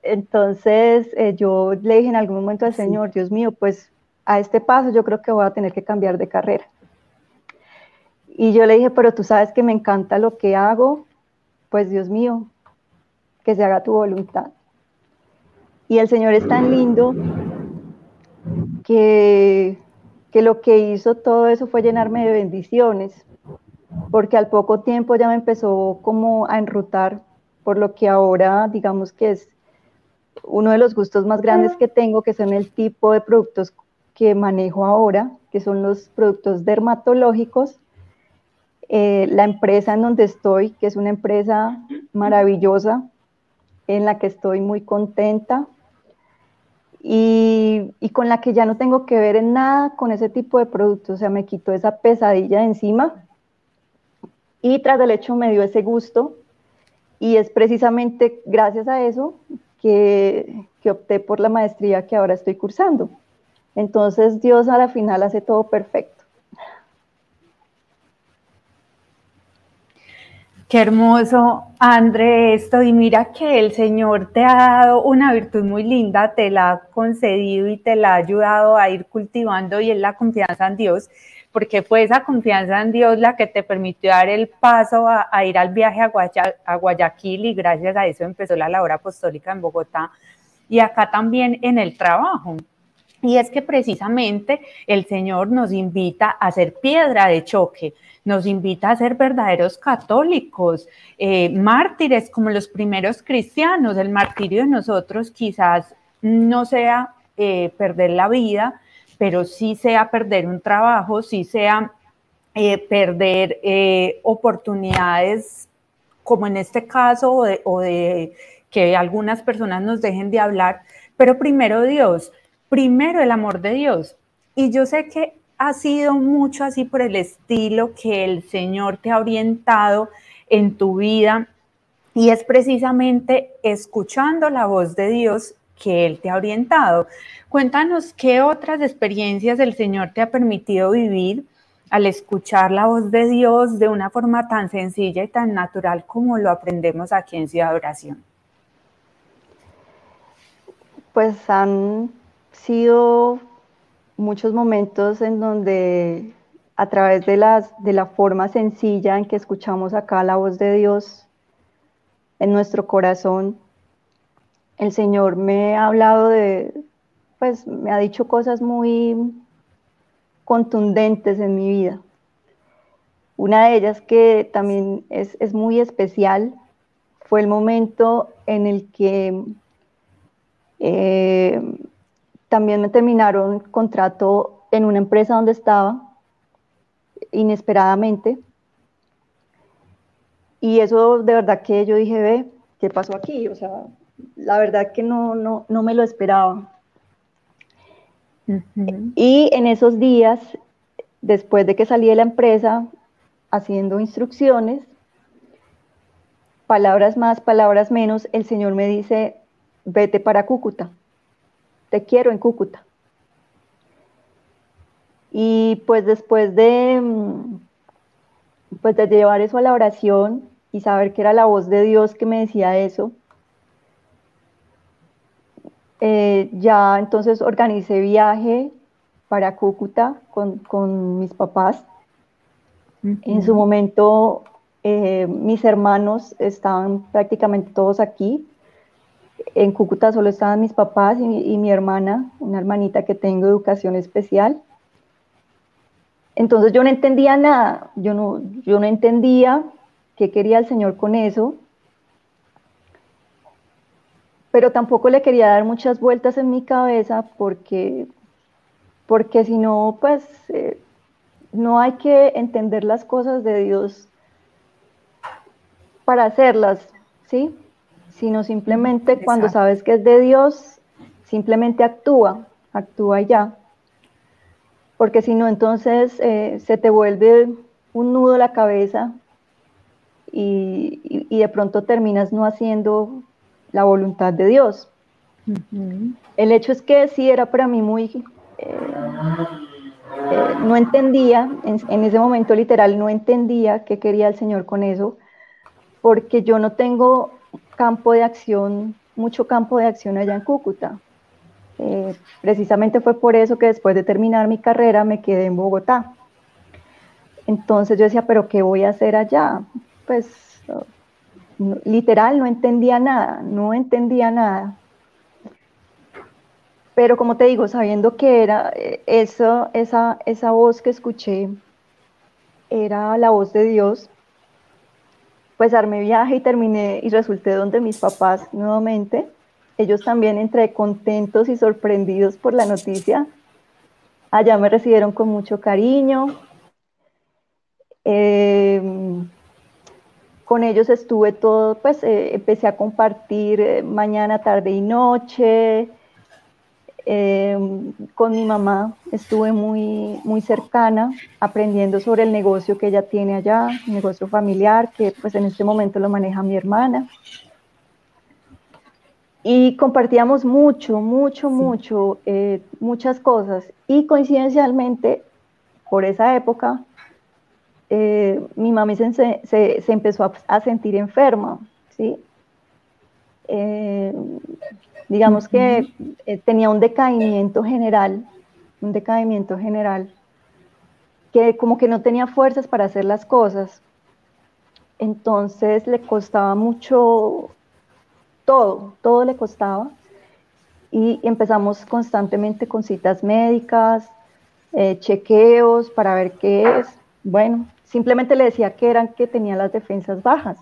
Entonces eh, yo le dije en algún momento al Señor, Dios mío, pues a este paso yo creo que voy a tener que cambiar de carrera. Y yo le dije, pero tú sabes que me encanta lo que hago, pues Dios mío, que se haga tu voluntad. Y el Señor es tan lindo que, que lo que hizo todo eso fue llenarme de bendiciones, porque al poco tiempo ya me empezó como a enrutar por lo que ahora digamos que es uno de los gustos más grandes que tengo, que son el tipo de productos que manejo ahora, que son los productos dermatológicos. Eh, la empresa en donde estoy, que es una empresa maravillosa, en la que estoy muy contenta y, con la que ya no tengo que ver en nada con ese tipo de productos, o sea, me quitó esa pesadilla de encima y tras el hecho me dio ese gusto y es precisamente gracias a eso que opté por la maestría que ahora estoy cursando. Entonces Dios a la final hace todo perfecto. Qué hermoso, André, esto. Y mira que el Señor te ha dado una virtud muy linda, te la ha concedido y te la ha ayudado a ir cultivando y es la confianza en Dios, porque fue esa confianza en Dios la que te permitió dar el paso a, ir al viaje a, a Guayaquil y gracias a eso empezó la labor apostólica en Bogotá y acá también en el trabajo. Y es que precisamente el Señor nos invita a ser piedra de choque, nos invita a ser verdaderos católicos, eh, mártires como los primeros cristianos. El martirio de nosotros quizás no sea eh, perder la vida, pero sí sea perder un trabajo, sí sea eh, perder oportunidades, como en este caso, o de que algunas personas nos dejen de hablar, pero primero Dios primero el amor de Dios. Y yo sé que ha sido mucho así por el estilo que el Señor te ha orientado en tu vida y es precisamente escuchando la voz de Dios que Él te ha orientado. Cuéntanos qué otras experiencias el Señor te ha permitido vivir al escuchar la voz de Dios de una forma tan sencilla y tan natural como lo aprendemos aquí en Ciudad Oración. Pues han sido muchos momentos en donde a través de, las, de la forma sencilla en que escuchamos acá la voz de Dios en nuestro corazón, el Señor me ha hablado de, pues me ha dicho cosas muy contundentes en mi vida. Una de ellas que también es, es muy especial fue el momento en el que eh, también me terminaron contrato en una empresa donde estaba, inesperadamente. Y eso de verdad que yo dije, ve, ¿qué pasó aquí? O sea, la verdad que no, no, no me lo esperaba. Y en esos días, después de que salí de la empresa, haciendo instrucciones, palabras más, palabras menos, el Señor me dice, vete para Cúcuta te quiero en Cúcuta. Y pues después de, mm, pues de llevar eso a la oración y saber que era la voz de Dios que me decía eso, eh, ya entonces organicé viaje para Cúcuta con, mis papás. En su momento Eh, mis hermanos estaban prácticamente todos aquí. En Cúcuta solo estaban mis papás y, mi hermana, una hermanita que tengo educación especial. Entonces yo no entendía nada, yo no, yo no entendía qué quería el Señor con eso, pero tampoco le quería dar muchas vueltas en mi cabeza porque, porque si no, pues eh, no hay que entender las cosas de Dios para hacerlas, ¿sí? Sino simplemente cuando sabes que es de Dios, simplemente actúa, actúa ya. Porque si no, entonces eh, se te vuelve un nudo la cabeza y, de pronto terminas no haciendo la voluntad de Dios. El hecho es que sí era para mí muy... Eh, eh, no entendía, en, en, ese momento literal, no entendía qué quería el Señor con eso, porque yo no tengo campo de acción, mucho campo de acción allá en Cúcuta. Eh, precisamente fue por eso que después de terminar mi carrera me quedé en Bogotá. Entonces yo decía, pero ¿qué voy a hacer allá? Pues literal no entendía nada, no entendía nada. Pero como te digo, sabiendo que era eh, eso, esa, esa voz que escuché, era la voz de Dios, pues armé viaje y terminé y resulté donde mis papás nuevamente ellos también entre contentos y sorprendidos por la noticia. Allá me recibieron con mucho cariño. Em, con ellos estuve todo, pues eh, empecé a compartir eh, mañana, tarde y noche. Em, con mi mamá estuve muy, muy cercana, aprendiendo sobre el negocio que ella tiene allá, un negocio familiar que pues en este momento lo maneja mi hermana. Y compartíamos mucho, mucho, mucho, eh, muchas cosas. Y coincidencialmente, por esa época, eh, mi mami se, se, empezó a, sentir enferma, ¿sí? Eh, digamos que tenía un decaimiento general, un decaimiento general, que como que no tenía fuerzas para hacer las cosas. Entonces le costaba mucho todo, todo le costaba. Y empezamos constantemente con citas médicas, eh, chequeos para ver qué es. Bueno, simplemente le decía que eran que tenía las defensas bajas.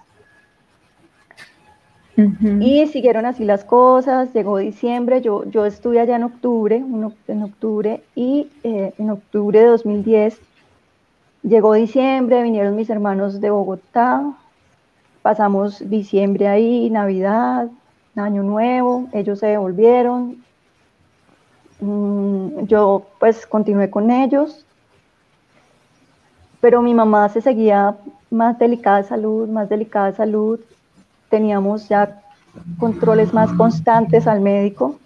Y siguieron así las cosas, llegó diciembre, yo, yo estuve allá en octubre, en octubre, y eh, en octubre de 2010 llegó diciembre, vinieron mis hermanos de Bogotá, pasamos diciembre ahí, Navidad, Año Nuevo, ellos se devolvieron. Mm, yo pues continué con ellos, pero mi mamá se seguía más delicada de salud, más delicada de salud. Teníamos ya controles más constantes al médico,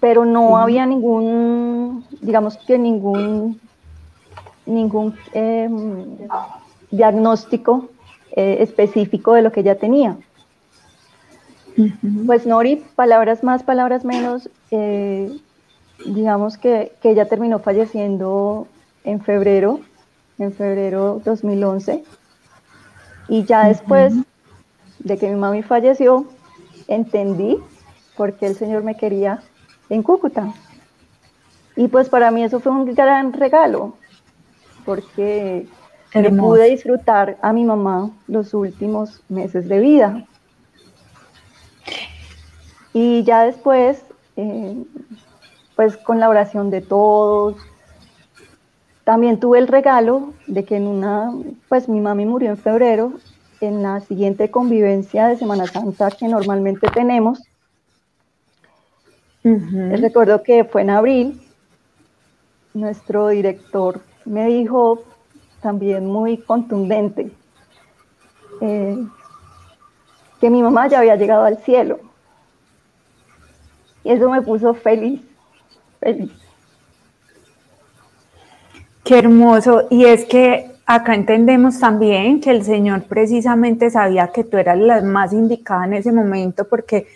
pero no había ningún, digamos que ningún, ningún em, diagnóstico eh, específico de lo que ella tenía. Pues Nori, palabras más, palabras menos, eh, digamos que, ella terminó falleciendo en febrero, en febrero 2011, y ya después de que mi mami falleció, entendí por qué el Señor me quería en Cúcuta. Y pues para mí eso fue un gran regalo, porque pude disfrutar a mi mamá los últimos meses de vida. Y ya después, eh, pues con la oración de todos, también tuve el regalo de que en una, pues mi mami murió en febrero, en la siguiente convivencia de Semana Santa que normalmente tenemos. Recuerdo que fue en abril, nuestro director me dijo también muy contundente eh, que mi mamá ya había llegado al cielo. Y eso me puso feliz, feliz. Qué hermoso. Y es que acá entendemos también que el Señor precisamente sabía que tú eras la más indicada en ese momento porque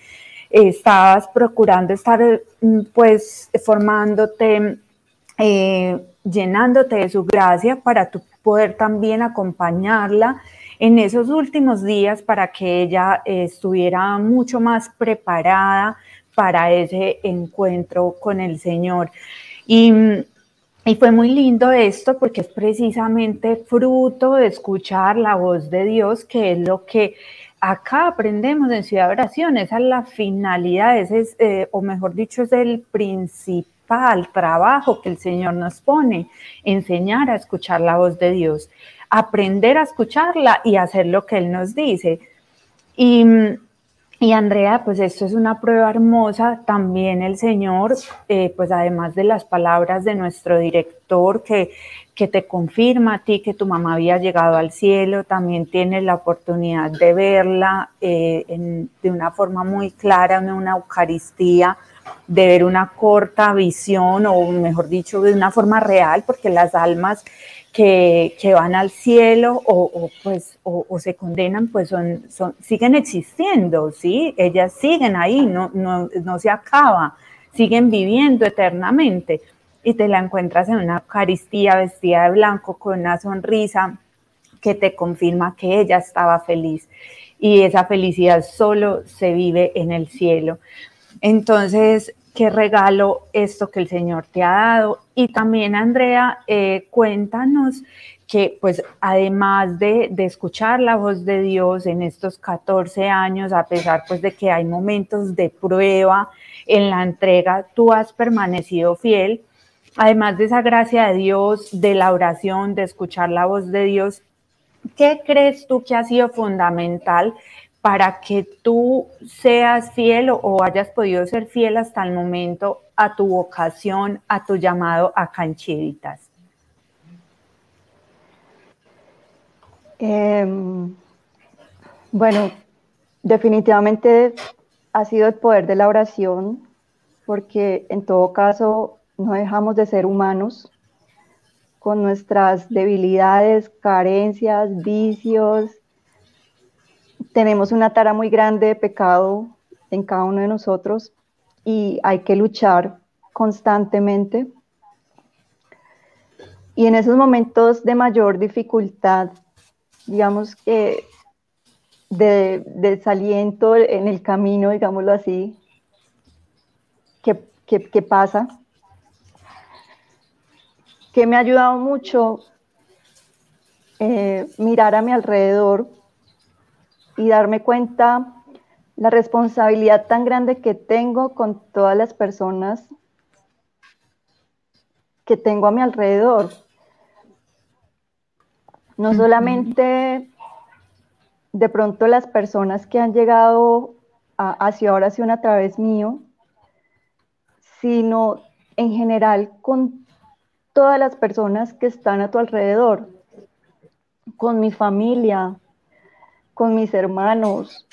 estabas procurando estar mm, pues formándote, eh, llenándote de su gracia para tu poder también acompañarla en esos últimos días para que ella estuviera mucho más preparada para ese encuentro con el Señor. Y, y fue muy lindo esto porque es precisamente fruto de escuchar la voz de Dios, que es lo que acá aprendemos en Ciudad de Oración, esa es la finalidad, ese es, eh, o mejor dicho, es el principal trabajo que el Señor nos pone, enseñar a escuchar la voz de Dios, aprender a escucharla y hacer lo que Él nos dice. Y, y Andrea, pues esto es una prueba hermosa, también el Señor, eh, pues además de las palabras de nuestro director que que te confirma a ti que tu mamá había llegado al cielo, también tienes la oportunidad de verla eh, de una forma muy clara una Eucaristía, de ver una corta visión o mejor dicho, de una forma real, porque las almas que, van al cielo o, pues, o, se condenan, pues son, siguen existiendo, ¿sí? Ellas siguen ahí, no, no, no se acaba, siguen viviendo eternamente y te la encuentras en una Eucaristía vestida de blanco con una sonrisa que te confirma que ella estaba feliz y esa felicidad solo se vive en el cielo. Entonces, qué regalo esto que el Señor te ha dado. Y también, Andrea, eh, cuéntanos que pues además de, de, escuchar la voz de Dios en estos 14 años, a pesar pues de que hay momentos de prueba en la entrega, tú has permanecido fiel además de esa gracia de Dios, de la oración, de escuchar la voz de Dios, ¿qué crees tú que ha sido fundamental para que tú seas fiel o, hayas podido ser fiel hasta el momento a tu vocación, a tu llamado a Canchivitas? Em, bueno, definitivamente ha sido el poder de la oración, porque en todo caso no dejamos de ser humanos con nuestras debilidades, carencias, vicios. Tenemos una tara muy grande de pecado en cada uno de nosotros y hay que luchar constantemente. Y en esos momentos de mayor dificultad, digamos que de desaliento en el camino, digámoslo así, ¿qué, pasa? que me ha ayudado mucho eh, mirar a mi alrededor y darme cuenta la responsabilidad tan grande que tengo con todas las personas que tengo a mi alrededor. No solamente de pronto las personas que han llegado hacia oración a través mío, sino en general con todas las personas que están a tu alrededor, con mi familia, con mis hermanos,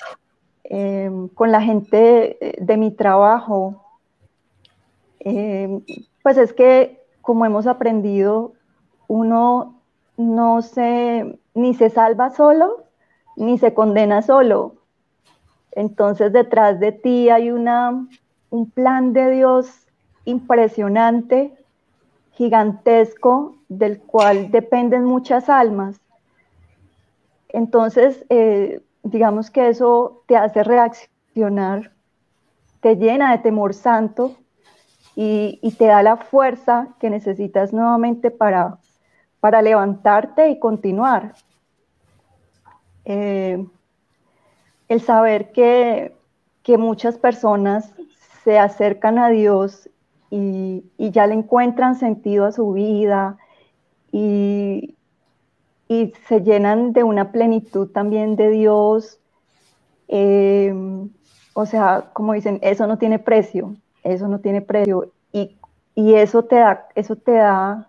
em, con la gente de, mi trabajo. Em, pues es que, como hemos aprendido, uno no se, ni se salva solo, ni se condena solo. Entonces detrás de ti hay una, un plan de Dios impresionante gigantesco del cual dependen muchas almas. Entonces, eh, digamos que eso te hace reaccionar, te llena de temor santo y, te da la fuerza que necesitas nuevamente para, para levantarte y continuar. Eh, el saber que, que muchas personas se acercan a Dios y, ya le encuentran sentido a su vida y, se llenan de una plenitud también de Dios. Eh, o sea, como dicen, eso no tiene precio, eso no tiene precio. Y, eso te da, eso te da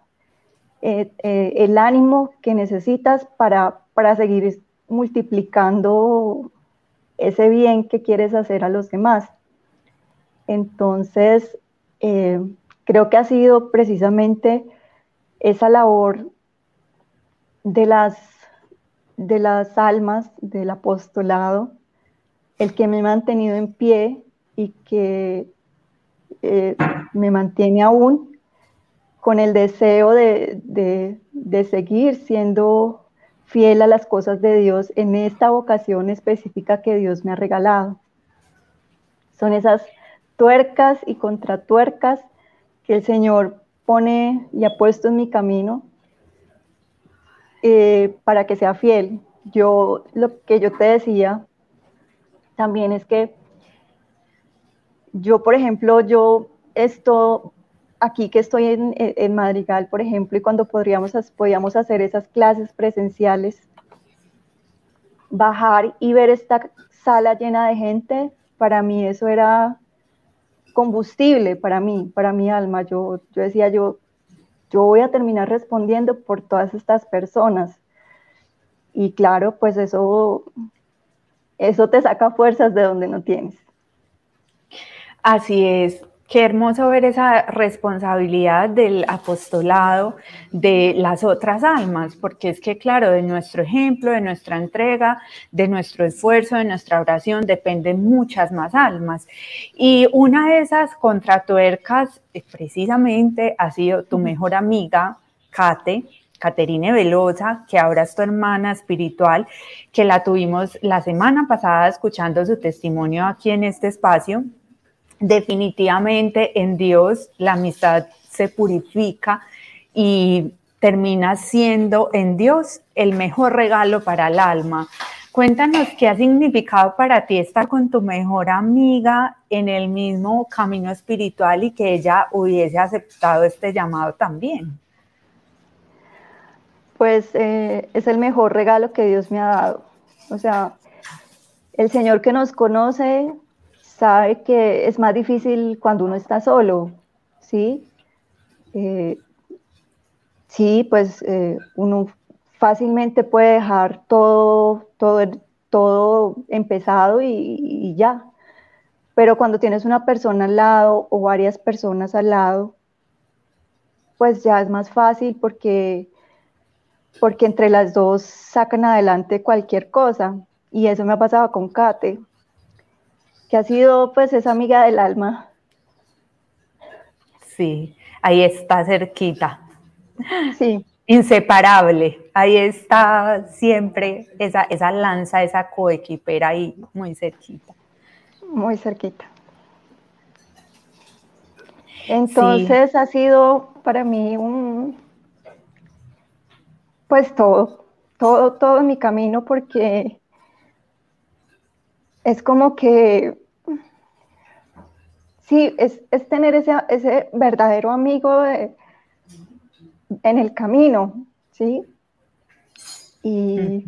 eh, eh, el ánimo que necesitas para, para seguir multiplicando ese bien que quieres hacer a los demás. Entonces, creo que ha sido precisamente esa labor de las, de las almas del apostolado el que me ha mantenido en pie y que eh, me mantiene aún con el deseo de, de seguir siendo fiel a las cosas de Dios en esta vocación específica que Dios me ha regalado. Son esas tuercas y contratuercas que el Señor pone y ha puesto en mi camino eh, para que sea fiel. Yo, lo que yo te decía también es que yo, por ejemplo, yo esto aquí que estoy en, Madrigal, por ejemplo, y cuando podríamos, podíamos hacer esas clases presenciales, bajar y ver esta sala llena de gente, para mí eso era combustible para mí, para mi alma. Yo, yo decía, yo, yo voy a terminar respondiendo por todas estas personas. Y claro, pues eso, eso te saca fuerzas de donde no tienes. Así es. Qué hermoso ver esa responsabilidad del apostolado de las otras almas, porque es que, claro, de nuestro ejemplo, de nuestra entrega, de nuestro esfuerzo, de nuestra oración, dependen muchas más almas. Y una de esas contratuercas, eh, precisamente, ha sido tu mejor amiga, Kate, Caterine Velosa, que ahora es tu hermana espiritual, que la tuvimos la semana pasada escuchando su testimonio aquí en este espacio definitivamente en Dios la amistad se purifica y termina siendo en Dios el mejor regalo para el alma. Cuéntanos qué ha significado para ti estar con tu mejor amiga en el mismo camino espiritual y que ella hubiese aceptado este llamado también. Pues eh, es el mejor regalo que Dios me ha dado. O sea, el Señor que nos conoce sabe que es más difícil cuando uno está solo, ¿sí? Eh, sí, pues eh, uno fácilmente puede dejar todo, todo, todo empezado y, ya. Pero cuando tienes una persona al lado o varias personas al lado, pues ya es más fácil porque, porque entre las dos sacan adelante cualquier cosa. Y eso me ha pasado con Kate que ha sido pues esa amiga del alma. Sí, ahí está cerquita. Sí. Inseparable, ahí está siempre esa, esa lanza, esa coequipera ahí muy cerquita. Muy cerquita. Entonces ha sido para mí un, pues todo, todo, todo mi camino porque es como que, sí, es, tener ese, verdadero amigo en el camino, ¿sí? Y,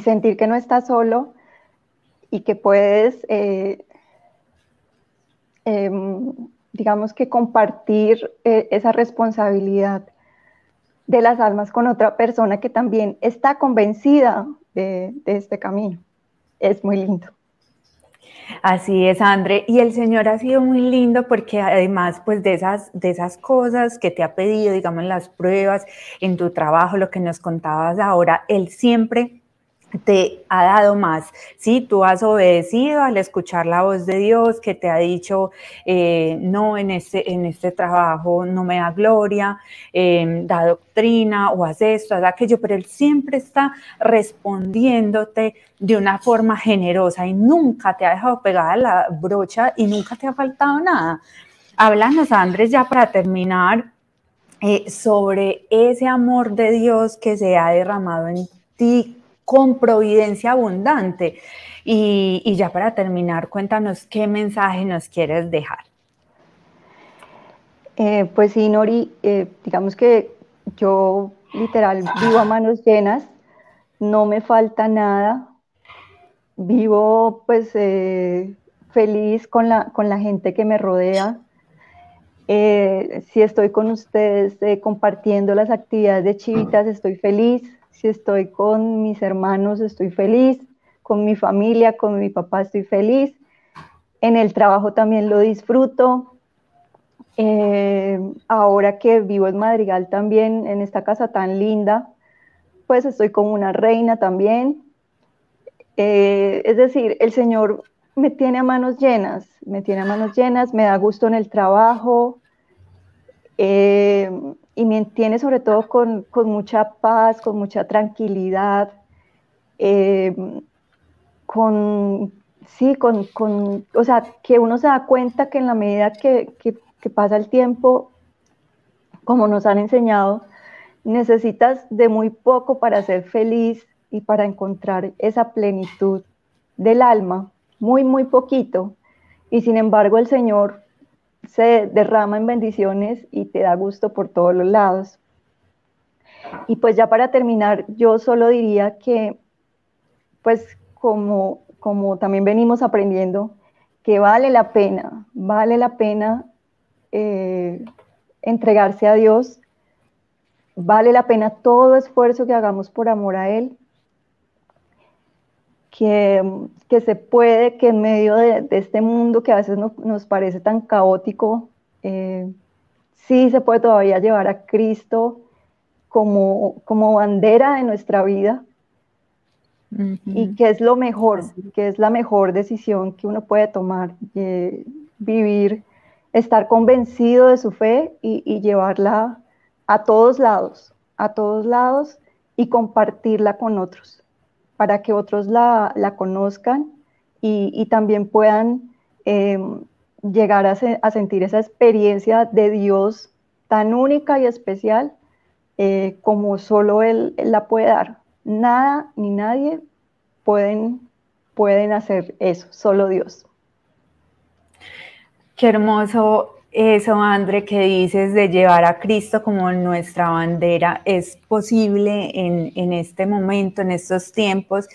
sentir que no estás solo y que puedes, eh, em, digamos que compartir eh, esa responsabilidad de las almas con otra persona que también está convencida de, este camino. Es muy lindo. Así es, André. Y el Señor ha sido muy lindo porque además, pues de esas, de esas cosas que te ha pedido, digamos, las pruebas en tu trabajo, lo que nos contabas ahora, Él siempre te ha dado más, ¿sí? Tú has obedecido al escuchar la voz de Dios que te ha dicho, eh, no, en este, en este trabajo no me da gloria, em, da doctrina o haz esto, haz aquello, pero Él siempre está respondiéndote de una forma generosa y nunca te ha dejado pegada la brocha y nunca te ha faltado nada. Háblanos, Andrés, ya para terminar, eh, sobre ese amor de Dios que se ha derramado en ti con providencia abundante. Y, ya para terminar, cuéntanos qué mensaje nos quieres dejar. Eh, pues sí, Nori, eh, digamos que yo literal vivo a manos llenas, no me falta nada, vivo pues eh, feliz con la, con la gente que me rodea. si estoy con ustedes compartiendo las actividades de Chivitas, estoy feliz si estoy con mis hermanos, estoy feliz, con mi familia, con mi papá, estoy feliz. En el trabajo también lo disfruto. Eh, ahora que vivo en Madrigal también, en esta casa tan linda, pues estoy como una reina también. Eh, es decir, el Señor me tiene a manos llenas, me tiene a manos llenas, me da gusto en el trabajo, eh, y me tiene sobre todo con, mucha paz, con mucha tranquilidad, eh, con, sí, con, o sea, que uno se da cuenta que en la medida que, que pasa el tiempo, como nos han enseñado, necesitas de muy poco para ser feliz y para encontrar esa plenitud del alma, muy, muy poquito. Y sin embargo el Señor se derrama en bendiciones y te da gusto por todos los lados. Y pues ya para terminar, yo solo diría que, pues como, como también venimos aprendiendo, que vale la pena, vale la pena eh, entregarse a Dios vale la pena todo esfuerzo que hagamos por amor a Él, que, que se puede, que en medio de, este mundo que a veces nos parece tan caótico, eh, sí se puede todavía llevar a Cristo como, como bandera de nuestra vida. Y que es lo mejor, que es la mejor decisión que uno puede tomar, eh, vivir, estar convencido de su fe y, y llevarla a todos lados, a todos lados y compartirla con otros, para que otros la, conozcan y, también puedan em, llegar a, sentir esa experiencia de Dios tan única y especial eh, como solo él, la puede dar. Nada ni nadie pueden, pueden hacer eso, solo Dios. Qué hermoso eso, André, que dices de llevar a Cristo como nuestra bandera, es posible en, este momento, en estos tiempos,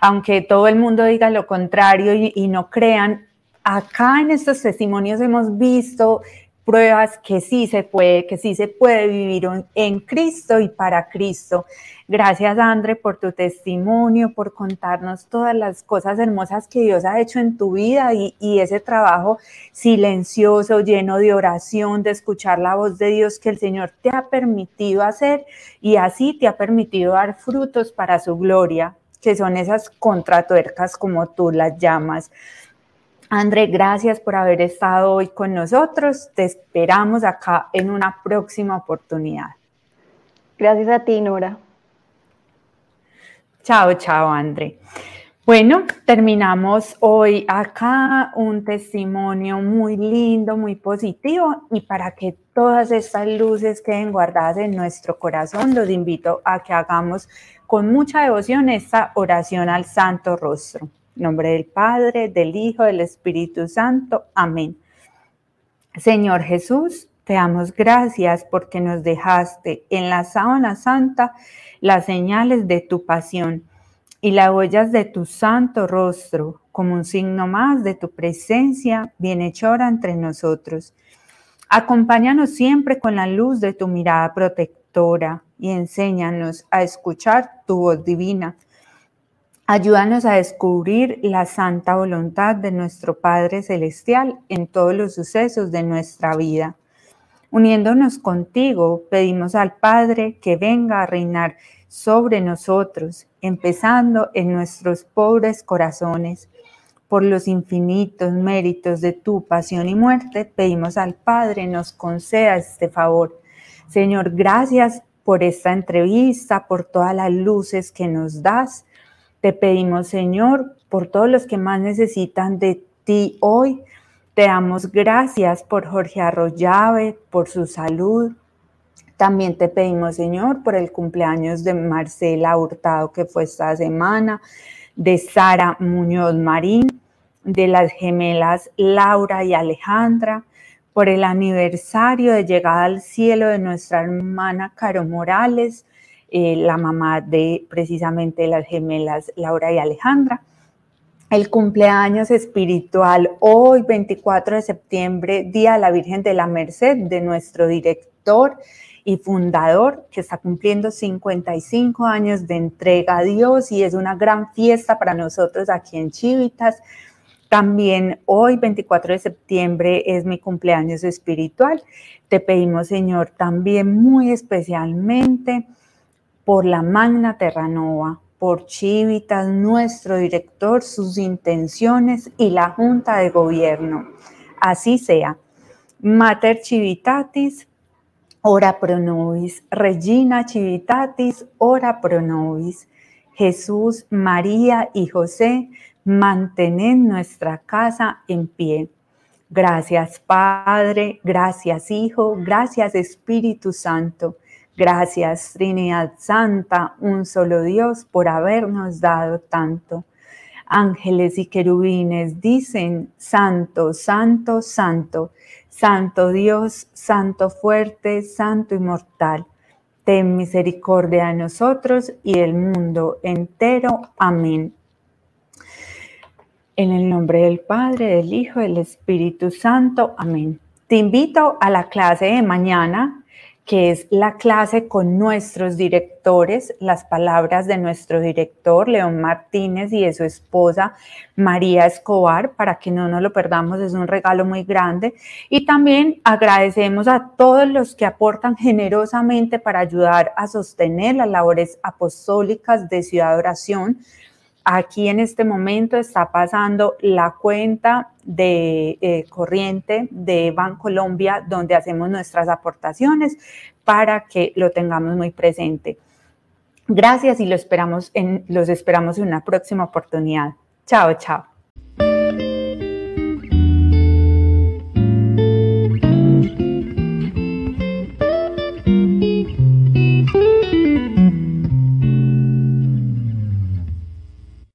aunque todo el mundo diga lo contrario y no crean, acá en estos testimonios hemos visto pruebas que sí se puede, que sí se puede vivir en Cristo y para Cristo. Gracias, André, por tu testimonio, por contarnos todas las cosas hermosas que Dios ha hecho en tu vida y, y ese trabajo silencioso, lleno de oración, de escuchar la voz de Dios que el Señor te ha permitido hacer y así te ha permitido dar frutos para su gloria, que son esas contratuercas como tú las llamas. André, gracias por haber estado hoy con nosotros. Te esperamos acá en una próxima oportunidad. Gracias a ti, Nora. Chao, chao, André. Bueno, terminamos hoy acá un testimonio muy lindo, muy positivo y para que todas estas luces queden guardadas en nuestro corazón, los invito a que hagamos con mucha devoción esta oración al Santo Rostro nombre del Padre, del Hijo, del Espíritu Santo. Amén. Señor Jesús, te damos gracias porque nos dejaste en la sábana santa las señales de tu pasión y las huellas de tu santo rostro como un signo más de tu presencia bienhechora entre nosotros. Acompáñanos siempre con la luz de tu mirada protectora y enséñanos a escuchar tu voz divina Ayúdanos a descubrir la santa voluntad de nuestro Padre Celestial en todos los sucesos de nuestra vida. Uniéndonos contigo, pedimos al Padre que venga a reinar sobre nosotros, empezando en nuestros pobres corazones. Por los infinitos méritos de tu pasión y muerte, pedimos al Padre nos conceda este favor. Señor, gracias por esta entrevista, por todas las luces que nos das te pedimos, Señor, por todos los que más necesitan de ti hoy. Te damos gracias por Jorge Arroyave, por su salud. También te pedimos, Señor, por el cumpleaños de Marcela Hurtado, que fue esta semana, de Sara Muñoz Marín, de las gemelas Laura y Alejandra, por el aniversario de llegada al cielo de nuestra hermana Caro Morales, eh, la mamá de precisamente las gemelas Laura y Alejandra. El cumpleaños espiritual hoy, 24 de septiembre, Día de la Virgen de la Merced, de nuestro director y fundador, que está cumpliendo 55 años de entrega a Dios y es una gran fiesta para nosotros aquí en Chivitas. También hoy, 24 de septiembre, es mi cumpleaños espiritual. Te pedimos, Señor, también muy especialmente por la Magna Terranova, por Chivitas, nuestro director, sus intenciones y la Junta de Gobierno. Así sea. Mater Chivitatis, ora pro nobis. Regina Civitatis, ora pro nobis. Jesús, María y José, mantened nuestra casa en pie. Gracias Padre, gracias Hijo, gracias Espíritu Santo. Gracias Trinidad Santa, un solo Dios, por habernos dado tanto. Ángeles y querubines dicen, Santo, Santo, Santo, Santo Dios, Santo fuerte, Santo inmortal. Ten misericordia de nosotros y del mundo entero. Amén. En el nombre del Padre, del Hijo, del Espíritu Santo. Amén. Te invito a la clase de mañana que es la clase con nuestros directores, las palabras de nuestro director, León Martínez, y de su esposa, María Escobar, para que no nos lo perdamos, es un regalo muy grande. Y también agradecemos a todos los que aportan generosamente para ayudar a sostener las labores apostólicas de Ciudad Oración Aquí en este momento está pasando la cuenta de eh, corriente de Bancolombia, donde hacemos nuestras aportaciones para que lo tengamos muy presente. Gracias y los esperamos en una próxima oportunidad. Chao, chao.